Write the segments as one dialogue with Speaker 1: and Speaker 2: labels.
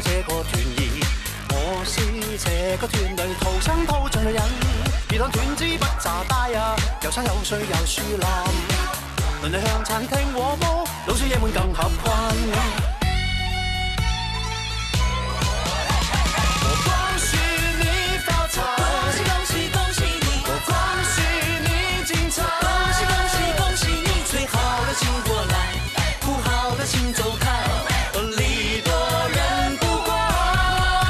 Speaker 1: 这个团儿。我是这个团里土生土长的人，而当断子不咋大呀，有山有水有树林，邻里向餐厅和睦，老少爷们更合群。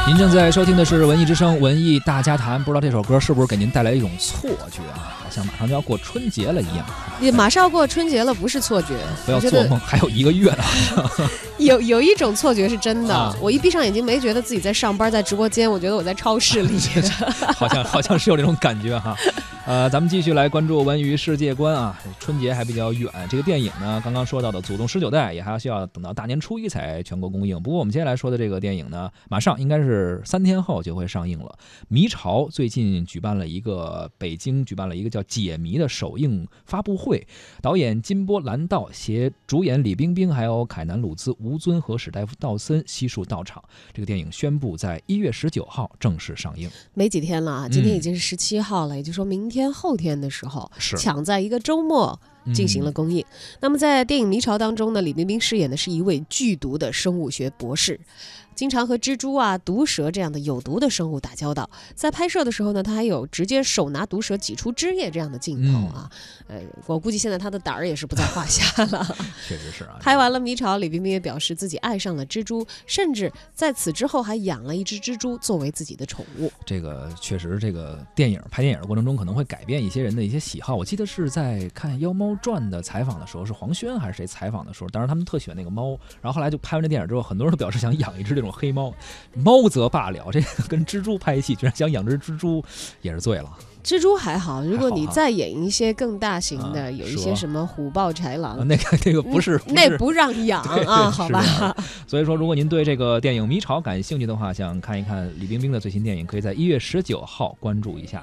Speaker 2: 您正在收听的是《文艺之声·文艺大家谈》，不知道这首歌是不是给您带来一种错觉啊？好像马上就要过春节了一样。
Speaker 3: 也马上要过春节了，不是错觉。
Speaker 2: 不要做梦，还有一个月呢。
Speaker 3: 有有一种错觉是真的，
Speaker 2: 啊
Speaker 3: 我一闭上眼睛没觉得自己在上班，在直播间，我觉得我在超市里。
Speaker 2: 好像好像是有这种感觉哈。呃，咱们继续来关注文娱世界观啊。春节还比较远，这个电影呢，刚刚说到的《祖宗十九代》也还需要等到大年初一才全国公映。不过我们接下来说的这个电影呢，马上应该是三天后就会上映了。《迷巢》最近举办了一个北京举办了一个叫“解谜”的首映发布会，导演金波兰道携主演李冰冰、还有凯南鲁兹、吴尊和史黛夫道森悉数到场。这个电影宣布在一月十九号正式上映。
Speaker 3: 没几天了啊，今天已经是十七号了，也就说明天后天的时候，
Speaker 2: 是
Speaker 3: 抢在一个周末。进行了公映。那么在电影《迷巢》当中呢，李冰冰饰演的是一位剧毒的生物学博士，经常和蜘蛛啊、毒蛇这样的有毒的生物打交道。在拍摄的时候呢，他还有直接手拿毒蛇挤出汁液这样的镜头啊。呃，我估计现在他的胆儿也是不在话下了。
Speaker 2: 确实是啊。
Speaker 3: 拍完了《迷巢》，李冰冰也表示自己爱上了蜘蛛，甚至在此之后还养了一只蜘蛛作为自己的宠物。
Speaker 2: 这个确实，这个电影拍电影的过程中可能会改变一些人的一些喜好。我记得是在看《妖猫传》的采访的时候，是黄轩还是谁采访的时候，当时他们特喜欢那个猫，然后后来就拍完这电影之后，很多人都表示想养一只这种黑猫。猫则罢了，这个跟蜘蛛拍戏，居然想养只蜘蛛，也是醉了。
Speaker 3: 蜘蛛还好，如果你再演一些更大型的，
Speaker 2: 啊
Speaker 3: 有一些什么虎豹豺狼，
Speaker 2: 啊那个那个不是，
Speaker 3: 嗯那不让养 啊，好吧？
Speaker 2: 所以说，如果您对这个电影《迷巢》感兴趣的话，想看一看李冰冰的最新电影，可以在一月十九号关注一下。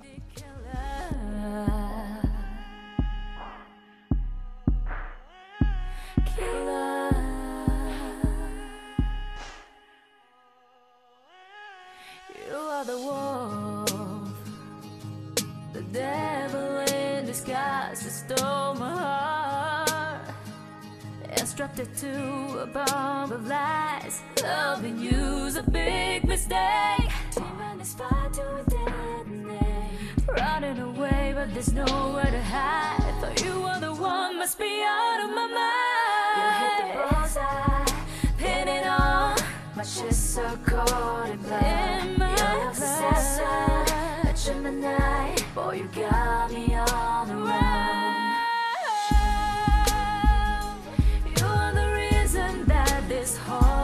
Speaker 4: Disguise who stole my heart and strapped it to a bomb of lies. Loving you's a big mistake. Tearing this fire to a detonate. Running away, but there's nowhere to hide. Thought you were the one, must be out of my mind. You hit the bullseye, pin it on. My chest so cold in blood. In my in the night Boy, you got me all around You are the reason that this heart.